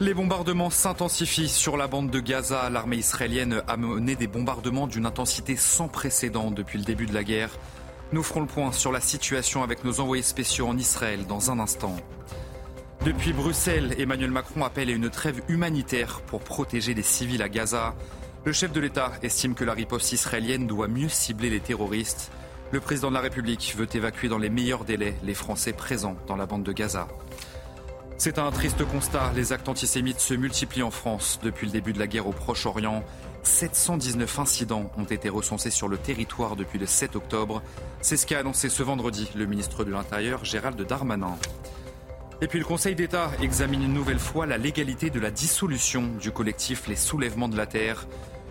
Les bombardements s'intensifient sur la bande de Gaza. L'armée israélienne a mené des bombardements d'une intensité sans précédent depuis le début de la guerre. Nous ferons le point sur la situation avec nos envoyés spéciaux en Israël dans un instant. Depuis Bruxelles, Emmanuel Macron appelle à une trêve humanitaire pour protéger les civils à Gaza. Le chef de l'État estime que la riposte israélienne doit mieux cibler les terroristes. Le président de la République veut évacuer dans les meilleurs délais les Français présents dans la bande de Gaza. C'est un triste constat. Les actes antisémites se multiplient en France depuis le début de la guerre au Proche-Orient. 719 incidents ont été recensés sur le territoire depuis le 7 octobre. C'est ce qu'a annoncé ce vendredi le ministre de l'Intérieur, Gérald Darmanin. Et puis le Conseil d'État examine une nouvelle fois la légalité de la dissolution du collectif Les Soulèvements de la Terre.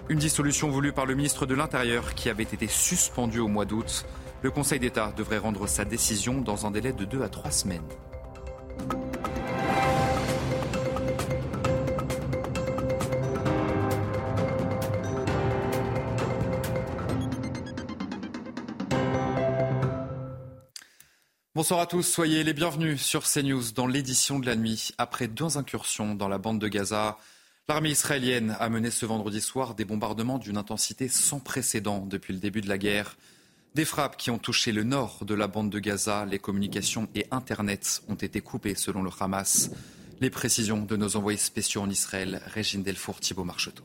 Une dissolution voulue par le ministre de l'Intérieur qui avait été suspendue au mois d'août. Le Conseil d'État devrait rendre sa décision dans un délai de deux à trois semaines. Bonsoir à tous, soyez les bienvenus sur CNews dans l'édition de la nuit. Après deux incursions dans la bande de Gaza, l'armée israélienne a mené ce vendredi soir des bombardements d'une intensité sans précédent depuis le début de la guerre. Des frappes qui ont touché le nord de la bande de Gaza, les communications et Internet ont été coupées selon le Hamas. Les précisions de nos envoyés spéciaux en Israël, Régine Delfour, Thibault Marcheteau.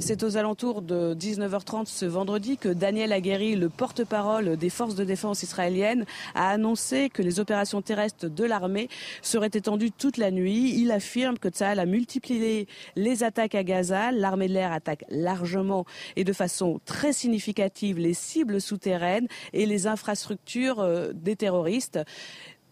C'est aux alentours de 19h30 ce vendredi que Daniel Aguerri, le porte-parole des forces de défense israéliennes, a annoncé que les opérations terrestres de l'armée seraient étendues toute la nuit. Il affirme que Tsahal a multiplié les attaques à Gaza. L'armée de l'air attaque largement et de façon très significative les cibles souterraines et les infrastructures euh, des terroristes.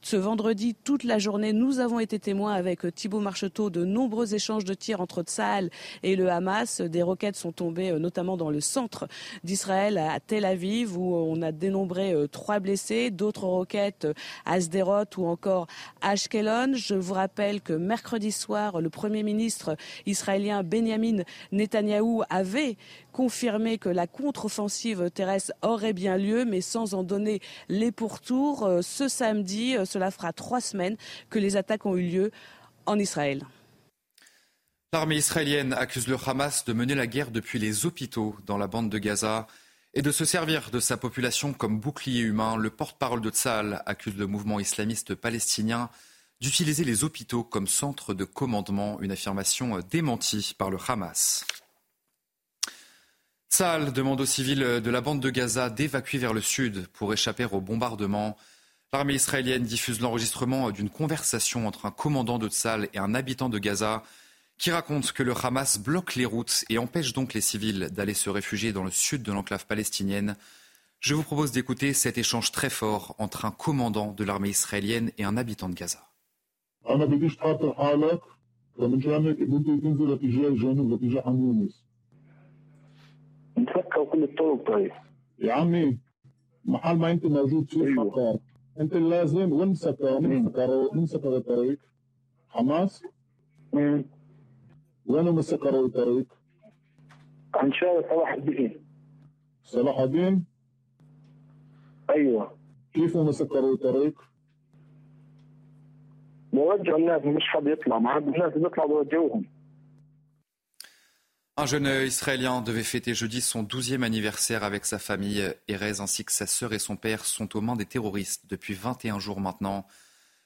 Ce vendredi, toute la journée, nous avons été témoins avec Thibault Marcheteau de nombreux échanges de tirs entre Tsahal et le Hamas. Des roquettes sont tombées euh, notamment dans le centre d'Israël, à Tel Aviv, où on a dénombré euh, trois blessés, d'autres roquettes euh, à Sderot ou encore à Ashkelon. Je vous rappelle que mercredi soir, le Premier ministre israélien Benjamin Netanyahou avait confirmé que la contre-offensive terrestre aurait bien lieu, mais sans en donner les pourtours. Ce samedi, cela fera trois semaines que les attaques ont eu lieu en Israël. L'armée israélienne accuse le Hamas de mener la guerre depuis les hôpitaux dans la bande de Gaza et de se servir de sa population comme bouclier humain. Le porte-parole de Tzal accuse le mouvement islamiste palestinien d'utiliser les hôpitaux comme centre de commandement, une affirmation démentie par le Hamas. Tzal demande aux civils de la bande de Gaza d'évacuer vers le sud pour échapper aux bombardements. L'armée israélienne diffuse l'enregistrement d'une conversation entre un commandant de Tzal et un habitant de Gaza qui raconte que le Hamas bloque les routes et empêche donc les civils d'aller se réfugier dans le sud de l'enclave palestinienne. Je vous propose d'écouter cet échange très fort entre un commandant de l'armée israélienne et un habitant de Gaza. نفكوا كل الطرق طيب يا عمي محل ما انت موجود في أيوه. انت لازم وين سكروا وين سكروا الطريق حماس مم. وين هم سكروا الطريق؟ عن شارع صلاح الدين صلاح الدين؟ أيوه كيف هم الطريق؟ بوجهوا الناس مش حد يطلع ما حد الناس بيطلع بوجهوهم Un jeune Israélien devait fêter jeudi son 12e anniversaire avec sa famille. Erez ainsi que sa sœur et son père sont aux mains des terroristes depuis 21 jours maintenant.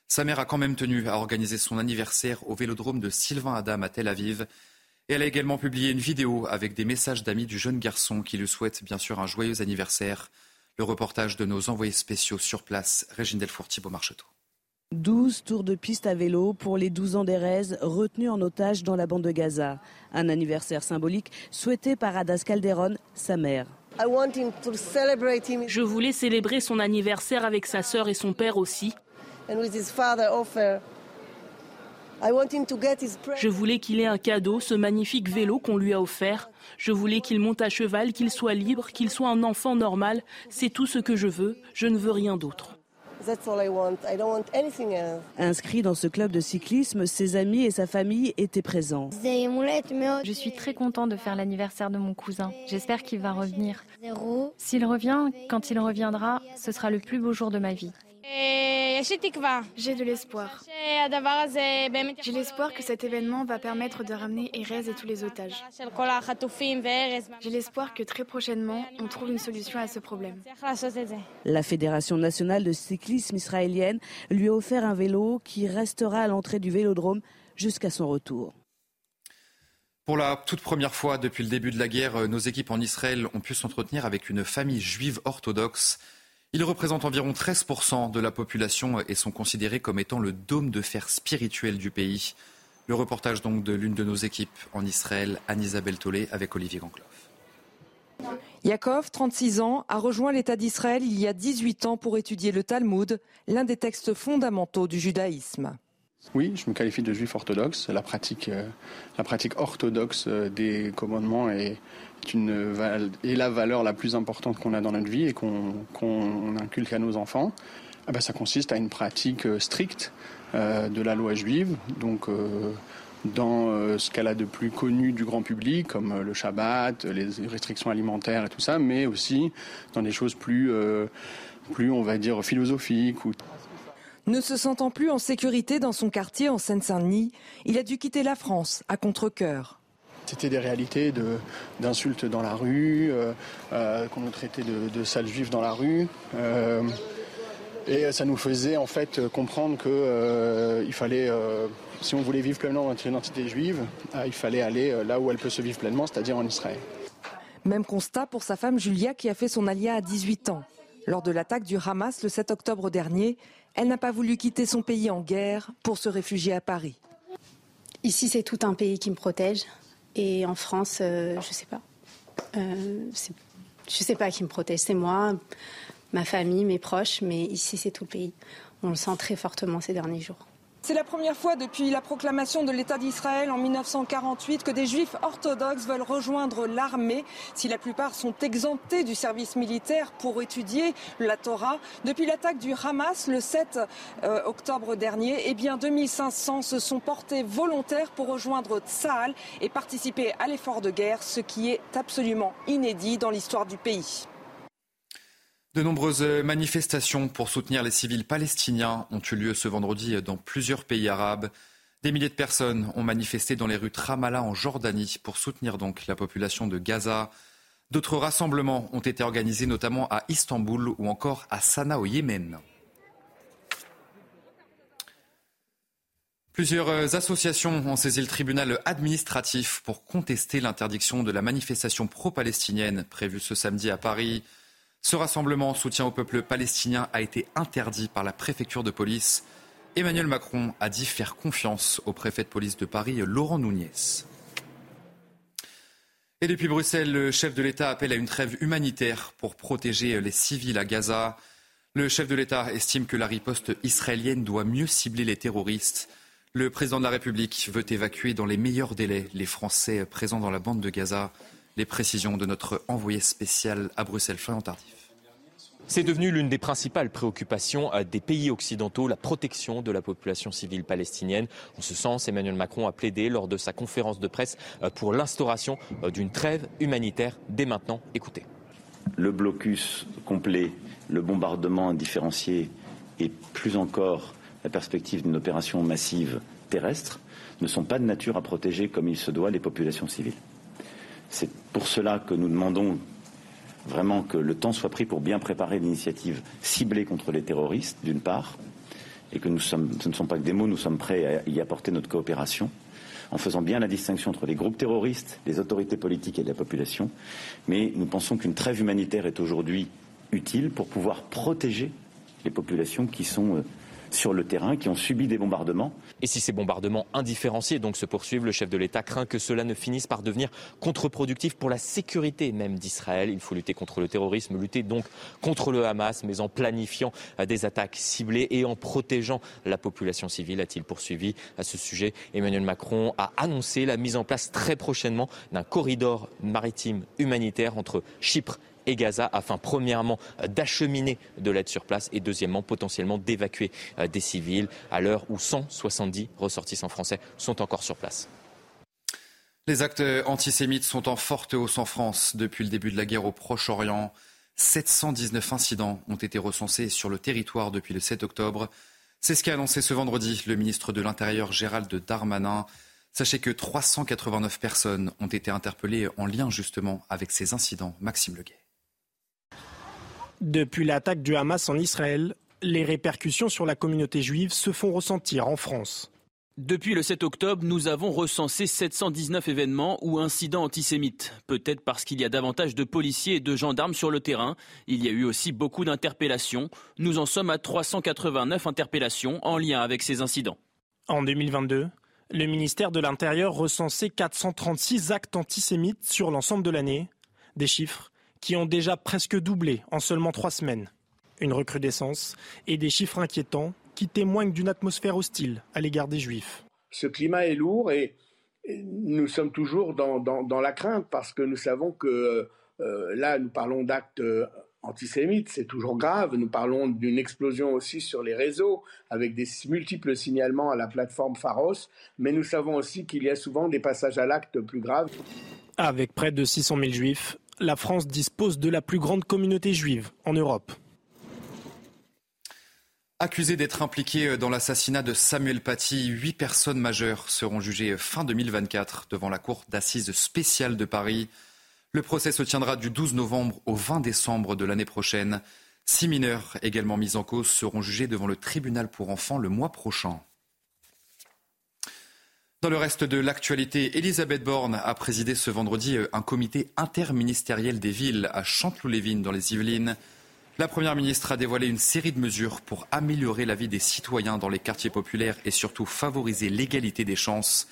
Sa mère a quand même tenu à organiser son anniversaire au vélodrome de Sylvain Adam à Tel Aviv. Et elle a également publié une vidéo avec des messages d'amis du jeune garçon qui lui souhaite bien sûr un joyeux anniversaire. Le reportage de nos envoyés spéciaux sur place, Régine Delfour, Thibault. 12 tours de piste à vélo pour les 12 ans d'Erez retenus en otage dans la bande de Gaza. Un anniversaire symbolique souhaité par Adas Calderon, sa mère. Je voulais célébrer son anniversaire avec sa sœur et son père aussi. Je voulais qu'il ait un cadeau, ce magnifique vélo qu'on lui a offert. Je voulais qu'il monte à cheval, qu'il soit libre, qu'il soit un enfant normal. C'est tout ce que je veux. Je ne veux rien d'autre. Inscrit dans ce club de cyclisme, ses amis et sa famille étaient présents. Je suis très content de faire l'anniversaire de mon cousin. J'espère qu'il va revenir. S'il revient, quand il reviendra, ce sera le plus beau jour de ma vie. J'ai de l'espoir. J'ai l'espoir que cet événement va permettre de ramener Erez et tous les otages. J'ai l'espoir que très prochainement, on trouve une solution à ce problème. La Fédération nationale de cyclisme israélienne lui a offert un vélo qui restera à l'entrée du vélodrome jusqu'à son retour. Pour la toute première fois depuis le début de la guerre, nos équipes en Israël ont pu s'entretenir avec une famille juive orthodoxe. Ils représentent environ 13% de la population et sont considérés comme étant le dôme de fer spirituel du pays. Le reportage donc de l'une de nos équipes en Israël, Anne-Isabelle Tollet, avec Olivier Gancloff. Yaakov, 36 ans, a rejoint l'État d'Israël il y a 18 ans pour étudier le Talmud, l'un des textes fondamentaux du judaïsme. Oui, je me qualifie de juif orthodoxe. La pratique, euh, la pratique orthodoxe euh, des commandements est, une, est la valeur la plus importante qu'on a dans notre vie et qu'on inculque à nos enfants. Ah ben, ça consiste à une pratique euh, stricte de la loi juive, donc dans ce qu'elle a de plus connu du grand public, comme le Shabbat, les restrictions alimentaires et tout ça, mais aussi dans des choses plus, plus on va dire, philosophiques ne se sentant plus en sécurité dans son quartier en Seine-Saint-Denis, il a dû quitter la France à contre-coeur. C'était des réalités d'insultes dans la rue, euh, euh, qu'on nous traitait de, de sales juifs dans la rue. Euh, et ça nous faisait en fait comprendre qu'il fallait, si on voulait vivre pleinement notre identité juive, il fallait aller là où elle peut se vivre pleinement, c'est-à-dire en Israël. Même constat pour sa femme Julia qui a fait son alia à 18 ans. Lors de l'attaque du Hamas le 7 octobre dernier, elle n'a pas voulu quitter son pays en guerre pour se réfugier à Paris. Ici, c'est tout un pays qui me protège. Et en France, euh, je ne sais pas. Euh, je ne sais pas qui me protège. C'est moi, ma famille, mes proches. Mais ici, c'est tout le pays. On le sent très fortement ces derniers jours. C'est la première fois depuis la proclamation de l'État d'Israël en 1948 que des juifs orthodoxes veulent rejoindre l'armée. Si la plupart sont exemptés du service militaire pour étudier la Torah, depuis l'attaque du Hamas le 7 euh, octobre dernier, eh bien 2500 se sont portés volontaires pour rejoindre Tsahal et participer à l'effort de guerre, ce qui est absolument inédit dans l'histoire du pays. De nombreuses manifestations pour soutenir les civils palestiniens ont eu lieu ce vendredi dans plusieurs pays arabes. Des milliers de personnes ont manifesté dans les rues Tramallah en Jordanie pour soutenir donc la population de Gaza. D'autres rassemblements ont été organisés notamment à Istanbul ou encore à Sanaa au Yémen. Plusieurs associations ont saisi le tribunal administratif pour contester l'interdiction de la manifestation pro-palestinienne prévue ce samedi à Paris. Ce rassemblement en soutien au peuple palestinien a été interdit par la préfecture de police. Emmanuel Macron a dit faire confiance au préfet de police de Paris, Laurent Nouniez. Et depuis Bruxelles, le chef de l'État appelle à une trêve humanitaire pour protéger les civils à Gaza. Le chef de l'État estime que la riposte israélienne doit mieux cibler les terroristes. Le président de la République veut évacuer dans les meilleurs délais les Français présents dans la bande de Gaza. Les précisions de notre envoyé spécial à Bruxelles, Florian Tardif. C'est devenu l'une des principales préoccupations euh, des pays occidentaux, la protection de la population civile palestinienne. En ce sens, Emmanuel Macron a plaidé lors de sa conférence de presse euh, pour l'instauration euh, d'une trêve humanitaire dès maintenant. Écoutez. Le blocus complet, le bombardement indifférencié et plus encore la perspective d'une opération massive terrestre ne sont pas de nature à protéger comme il se doit les populations civiles. C'est pour cela que nous demandons vraiment que le temps soit pris pour bien préparer l'initiative ciblée contre les terroristes, d'une part, et que ce ne sont pas que des mots, nous sommes prêts à y apporter notre coopération, en faisant bien la distinction entre les groupes terroristes, les autorités politiques et la population. Mais nous pensons qu'une trêve humanitaire est aujourd'hui utile pour pouvoir protéger les populations qui sont euh, sur le terrain, qui ont subi des bombardements. Et si ces bombardements indifférenciés donc se poursuivent, le chef de l'État craint que cela ne finisse par devenir contre-productif pour la sécurité même d'Israël. Il faut lutter contre le terrorisme, lutter donc contre le Hamas, mais en planifiant des attaques ciblées et en protégeant la population civile, a-t-il poursuivi à ce sujet. Emmanuel Macron a annoncé la mise en place très prochainement d'un corridor maritime humanitaire entre Chypre et Gaza afin premièrement d'acheminer de l'aide sur place et deuxièmement potentiellement d'évacuer euh, des civils à l'heure où 170 ressortissants français sont encore sur place. Les actes antisémites sont en forte hausse en France depuis le début de la guerre au Proche-Orient. 719 incidents ont été recensés sur le territoire depuis le 7 octobre. C'est ce qu'a annoncé ce vendredi le ministre de l'Intérieur Gérald Darmanin. Sachez que 389 personnes ont été interpellées en lien justement avec ces incidents. Maxime Leguet. Depuis l'attaque du Hamas en Israël, les répercussions sur la communauté juive se font ressentir en France. Depuis le 7 octobre, nous avons recensé 719 événements ou incidents antisémites. Peut-être parce qu'il y a davantage de policiers et de gendarmes sur le terrain. Il y a eu aussi beaucoup d'interpellations. Nous en sommes à 389 interpellations en lien avec ces incidents. En 2022, le ministère de l'Intérieur recensait 436 actes antisémites sur l'ensemble de l'année. Des chiffres qui ont déjà presque doublé en seulement trois semaines. Une recrudescence et des chiffres inquiétants qui témoignent d'une atmosphère hostile à l'égard des Juifs. Ce climat est lourd et nous sommes toujours dans, la crainte parce que nous savons que euh, là, nous parlons d'actes euh, antisémites, c'est toujours grave. Nous parlons d'une explosion aussi sur les réseaux avec des multiples signalements à la plateforme Pharos, mais nous savons aussi qu'il y a souvent des passages à l'acte plus graves. Avec près de 600 000 juifs, la France dispose de la plus grande communauté juive en Europe. Accusés d'être impliqués dans l'assassinat de Samuel Paty, huit personnes majeures seront jugées fin 2024 devant la Cour d'assises spéciale de Paris. Le procès se tiendra du 12 novembre au 20 décembre de l'année prochaine. Six mineurs également mis en cause seront jugés devant le tribunal pour enfants le mois prochain. Dans le reste de l'actualité, Elisabeth Borne a présidé ce vendredi un comité interministériel des villes à Chanteloup-les-Vignes dans les Yvelines. La Première ministre a dévoilé une série de mesures pour améliorer la vie des citoyens dans les quartiers populaires et surtout favoriser l'égalité des chances.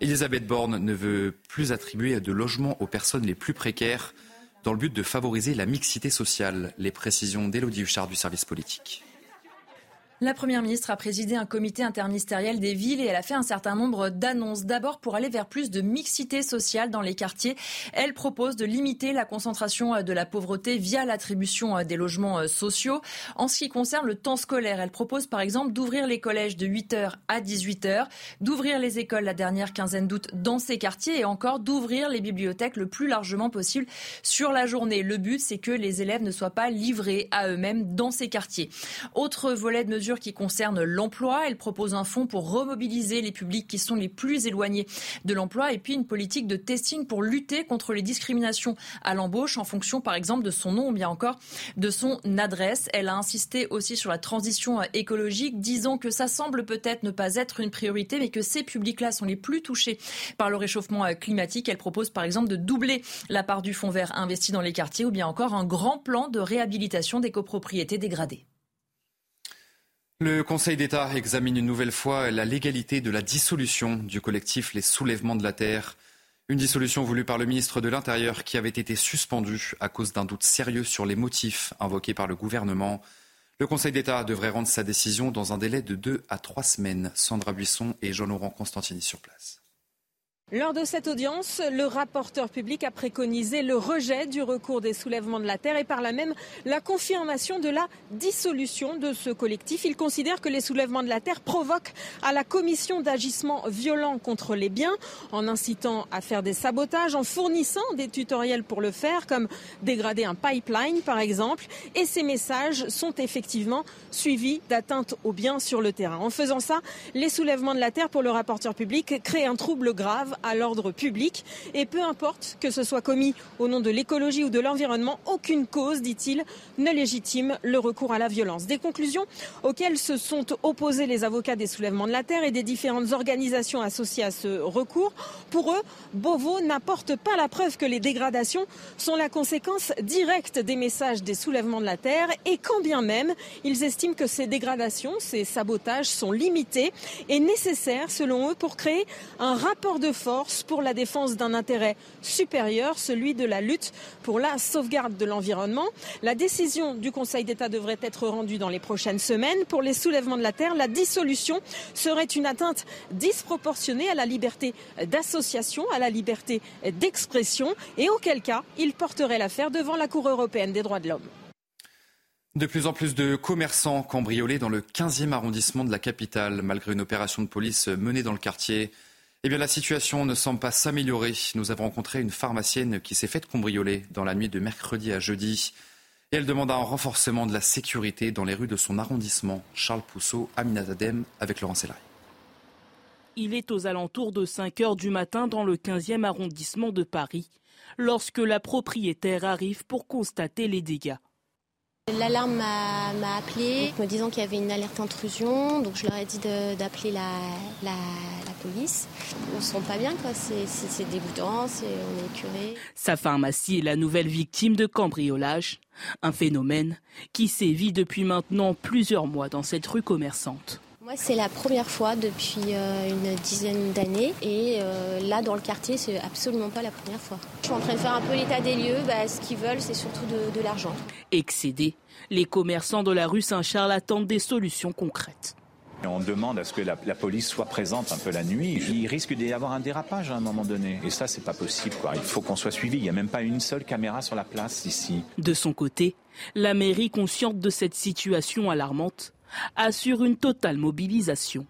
Elisabeth Borne ne veut plus attribuer de logements aux personnes les plus précaires dans le but de favoriser la mixité sociale. Les précisions d'Élodie Huchard du service politique. La Première ministre a présidé un comité interministériel des villes et elle a fait un certain nombre d'annonces. D'abord, pour aller vers plus de mixité sociale dans les quartiers, elle propose de limiter la concentration de la pauvreté via l'attribution des logements sociaux. En ce qui concerne le temps scolaire, elle propose par exemple d'ouvrir les collèges de 8h à 18h, d'ouvrir les écoles la dernière quinzaine d'août dans ces quartiers et encore d'ouvrir les bibliothèques le plus largement possible sur la journée. Le but, c'est que les élèves ne soient pas livrés à eux-mêmes dans ces quartiers. Autre volet de mesure qui concerne l'emploi. Elle propose un fonds pour remobiliser les publics qui sont les plus éloignés de l'emploi et puis une politique de testing pour lutter contre les discriminations à l'embauche en fonction par exemple de son nom ou bien encore de son adresse. Elle a insisté aussi sur la transition écologique, disant que ça semble peut-être ne pas être une priorité, mais que ces publics-là sont les plus touchés par le réchauffement climatique. Elle propose par exemple de doubler la part du fonds vert investi dans les quartiers ou bien encore un grand plan de réhabilitation des copropriétés dégradées. Le Conseil d'État examine une nouvelle fois la légalité de la dissolution du collectif Les Soulèvements de la Terre. Une dissolution voulue par le ministre de l'Intérieur qui avait été suspendue à cause d'un doute sérieux sur les motifs invoqués par le gouvernement. Le Conseil d'État devrait rendre sa décision dans un délai de deux à trois semaines. Sandra Buisson et Jean-Laurent Constantini sur place. Lors de cette audience, le rapporteur public a préconisé le rejet du recours des soulèvements de la terre et par là même la confirmation de la dissolution de ce collectif. Il considère que les soulèvements de la terre provoquent à la commission d'agissement violent contre les biens en incitant à faire des sabotages, en fournissant des tutoriels pour le faire, comme dégrader un pipeline par exemple. Et ces messages sont effectivement suivis d'atteintes aux biens sur le terrain. En faisant ça, les soulèvements de la terre pour le rapporteur public créent un trouble grave à l'ordre public. Et peu importe que ce soit commis au nom de l'écologie ou de l'environnement, aucune cause, dit-il, ne légitime le recours à la violence. Des conclusions auxquelles se sont opposés les avocats des soulèvements de la terre et des différentes organisations associées à ce recours. Pour eux, Beauvau n'apporte pas la preuve que les dégradations sont la conséquence directe des messages des soulèvements de la terre et quand bien même ils estiment que ces dégradations, ces sabotages sont limités et nécessaires selon eux pour créer un rapport de force pour la défense d'un intérêt supérieur, celui de la lutte pour la sauvegarde de l'environnement. La décision du Conseil d'État devrait être rendue dans les prochaines semaines. Pour les soulèvements de la terre, la dissolution serait une atteinte disproportionnée à la liberté d'association, à la liberté d'expression, et auquel cas il porterait l'affaire devant la Cour européenne des droits de l'homme. De plus en plus de commerçants cambriolés dans le 15e arrondissement de la capitale, malgré une opération de police menée dans le quartier. Eh bien, la situation ne semble pas s'améliorer. Nous avons rencontré une pharmacienne qui s'est faite cambrioler dans la nuit de mercredi à jeudi. Et elle demande un renforcement de la sécurité dans les rues de son arrondissement. Charles Pousseau, Aminazadem, avec Laurent Sellari. Il est aux alentours de 5 heures du matin dans le 15e arrondissement de Paris, lorsque la propriétaire arrive pour constater les dégâts. L'alarme m'a appelé me disant qu'il y avait une alerte intrusion, donc je leur ai dit d'appeler la, police. On se sent pas bien, quoi. C'est dégoûtant, on est curé. Sa pharmacie est la nouvelle victime de cambriolage, un phénomène qui sévit depuis maintenant plusieurs mois dans cette rue commerçante. Moi, c'est la première fois depuis euh, une dizaine d'années. Et euh, là, dans le quartier, c'est absolument pas la première fois. Je suis en train de faire un peu l'état des lieux. Bah, ce qu'ils veulent, c'est surtout de, l'argent. Excédés, les commerçants de la rue Saint-Charles attendent des solutions concrètes. On demande à ce que la, police soit présente un peu la nuit. Il risque d'y avoir un dérapage à un moment donné. Et ça, c'est pas possible. Il faut qu'on soit suivi. Il n'y a même pas une seule caméra sur la place ici. De son côté, la mairie, consciente de cette situation alarmante, assure une totale mobilisation.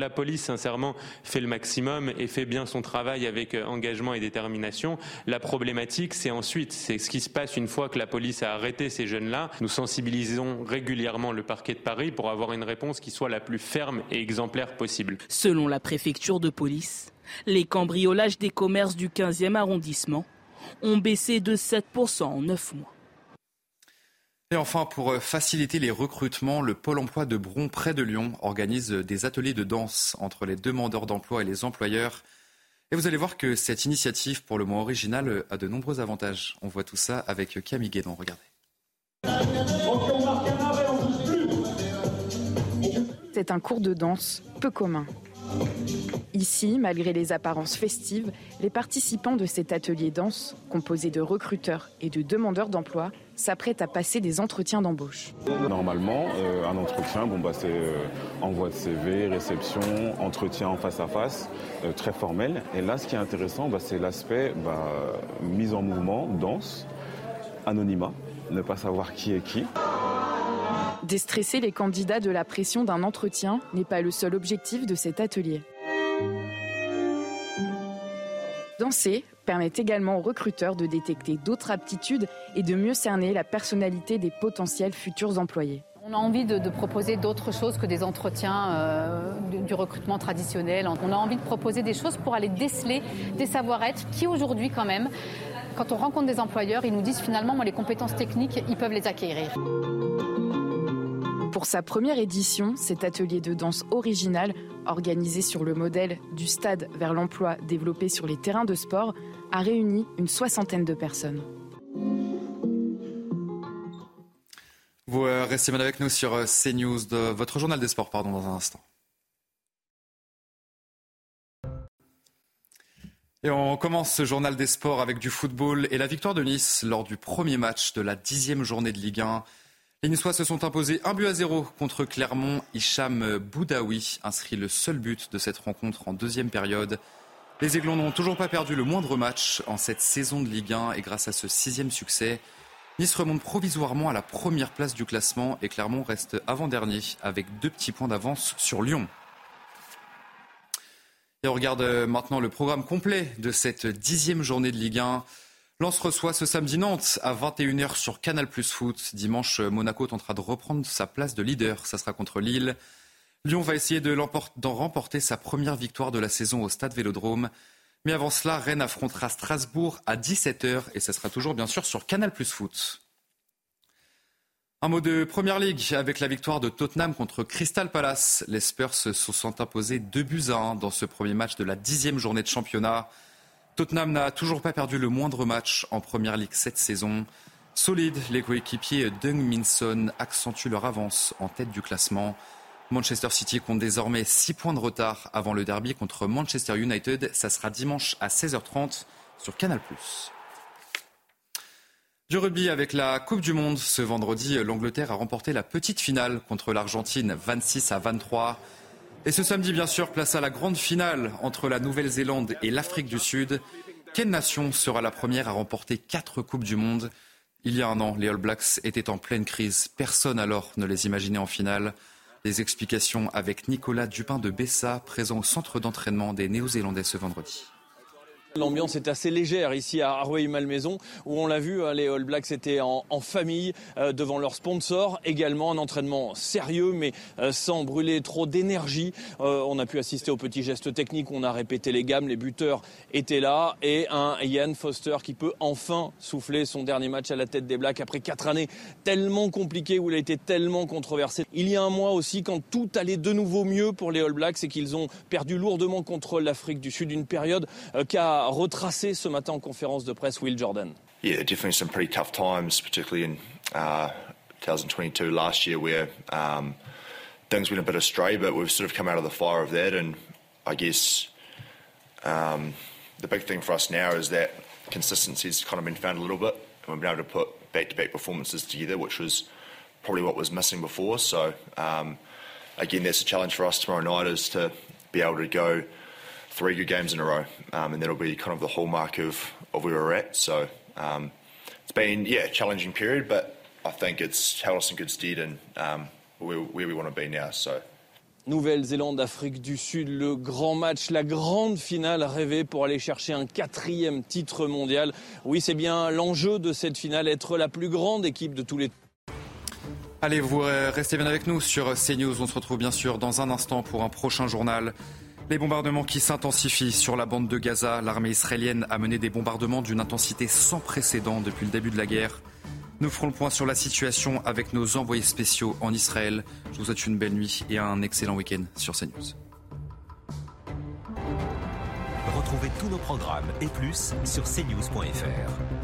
La police, sincèrement, fait le maximum et fait bien son travail avec euh, engagement et détermination. La problématique, c'est ensuite, c'est ce qui se passe une fois que la police a arrêté ces jeunes-là. Nous sensibilisons régulièrement le parquet de Paris pour avoir une réponse qui soit la plus ferme et exemplaire possible. Selon la préfecture de police, les cambriolages des commerces du 15e arrondissement ont baissé de 7% en 9 mois. Et enfin, pour euh, faciliter les recrutements, le Pôle emploi de Bron, près de Lyon, organise des ateliers de danse entre les demandeurs d'emploi et les employeurs. Et vous allez voir que cette initiative, pour le moins originale, a de nombreux avantages. On voit tout ça avec Camille Guédon. Regardez. C'est un cours de danse peu commun. Ici, malgré les apparences festives, les participants de cet atelier danse, composé de recruteurs et de demandeurs d'emploi, s'apprêtent à passer des entretiens d'embauche. Normalement, euh, un entretien, bon, bah, c'est euh, envoi de CV, réception, entretien en face à face, euh, très formel. Et là, ce qui est intéressant, bah, c'est l'aspect bah, mise en mouvement, danse, anonymat, ne pas savoir qui est qui. Déstresser les candidats de la pression d'un entretien n'est pas le seul objectif de cet atelier. Danser permet également aux recruteurs de détecter d'autres aptitudes et de mieux cerner la personnalité des potentiels futurs employés. On a envie de, proposer d'autres choses que des entretiens euh, du recrutement traditionnel. On a envie de proposer des choses pour aller déceler des savoir-être qui aujourd'hui quand même, quand on rencontre des employeurs, ils nous disent finalement moi les compétences techniques, ils peuvent les acquérir. Pour sa première édition, cet atelier de danse original, organisé sur le modèle du stade vers l'emploi développé sur les terrains de sport, a réuni une soixantaine de personnes. Vous euh, restez bien avec nous sur euh, CNews, de votre journal des sports, pardon, dans un instant. Et on commence ce journal des sports avec du football et la victoire de Nice lors du premier match de la dixième journée de Ligue 1. Les Niçois se sont imposés un but à zéro contre Clermont. Hicham Boudaoui inscrit le seul but de cette rencontre en deuxième période. Les Aiglons n'ont toujours pas perdu le moindre match en cette saison de Ligue 1 et grâce à ce sixième succès, Nice remonte provisoirement à la première place du classement et Clermont reste avant-dernier avec deux petits points d'avance sur Lyon. Et on regarde maintenant le programme complet de cette dixième journée de Ligue 1. Lens reçoit ce samedi Nantes à 21h sur Canal Plus Foot. Dimanche, Monaco tentera de reprendre sa place de leader. Ça sera contre Lille. Lyon va essayer d'en remporter sa première victoire de la saison au stade Vélodrome. Mais avant cela, Rennes affrontera Strasbourg à 17h et ça sera toujours bien sûr sur Canal Plus Foot. Un mot de Première Ligue avec la victoire de Tottenham contre Crystal Palace. Les Spurs se sont imposés 2 buts à 1 dans ce premier match de la dixième journée de championnat. Tottenham n'a toujours pas perdu le moindre match en Première Ligue cette saison. Solide, les coéquipiers Dung Minson accentuent leur avance en tête du classement. Manchester City compte désormais 6 points de retard avant le derby contre Manchester United. Ça sera dimanche à 16h30 sur Canal+. Du rugby avec la Coupe du Monde. Ce vendredi, l'Angleterre a remporté la petite finale contre l'Argentine 26 à 23. Et ce samedi, bien sûr, place à la grande finale entre la Nouvelle-Zélande et l'Afrique du Sud. Quelle nation sera la première à remporter quatre Coupes du Monde? Il y a un an, les All Blacks étaient en pleine crise. Personne alors ne les imaginait en finale. Les explications avec Nicolas Dupin de Bessa, présent au centre d'entraînement des Néo-Zélandais ce vendredi. L'ambiance est assez légère ici à Rueil-Malmaison, où on l'a vu, hein, les All Blacks étaient en, famille euh, devant leurs sponsors. Également un entraînement sérieux, mais euh, sans brûler trop d'énergie. Euh, on a pu assister aux petits gestes techniques, on a répété les gammes, les buteurs étaient là, et un Ian Foster qui peut enfin souffler son dernier match à la tête des Blacks après quatre années tellement compliquées où il a été tellement controversé. Il y a un mois aussi, quand tout allait de nouveau mieux pour les All Blacks et qu'ils ont perdu lourdement contre l'Afrique du Sud, une période qui retracé ce matin en conférence de presse Will Jordan. Yeah, definitely some pretty tough times, particularly in uh, 2022 last year, where um, things went a bit astray, but we've sort of come out of the fire of that. And I guess um, the big thing for us now is that consistency has kind of been found a little bit, and we've been able to put back-to-back performances together, which was probably what was missing before. So um, again, that's a challenge for us tomorrow night is to be able to go three good games in a row, um, and that'll be kind of the hallmark of, of where we're at. So um, it's been, yeah, a challenging period, but I think it's held us in good stead and um, where, where we want to be now. So. Nouvelle-Zélande, Afrique du Sud, le grand match, la grande finale rêvée pour aller chercher un quatrième titre mondial. Oui, c'est bien l'enjeu de cette finale, être la plus grande équipe de tous les Allez, vous restez bien avec nous sur CNews. On se retrouve bien sûr dans un instant pour un prochain journal. Les bombardements qui s'intensifient sur la bande de Gaza, l'armée israélienne a mené des bombardements d'une intensité sans précédent depuis le début de la guerre. Nous ferons le point sur la situation avec nos envoyés spéciaux en Israël. Je vous souhaite une belle nuit et un excellent week-end sur CNews. Retrouvez tous nos programmes et plus sur cnews.fr.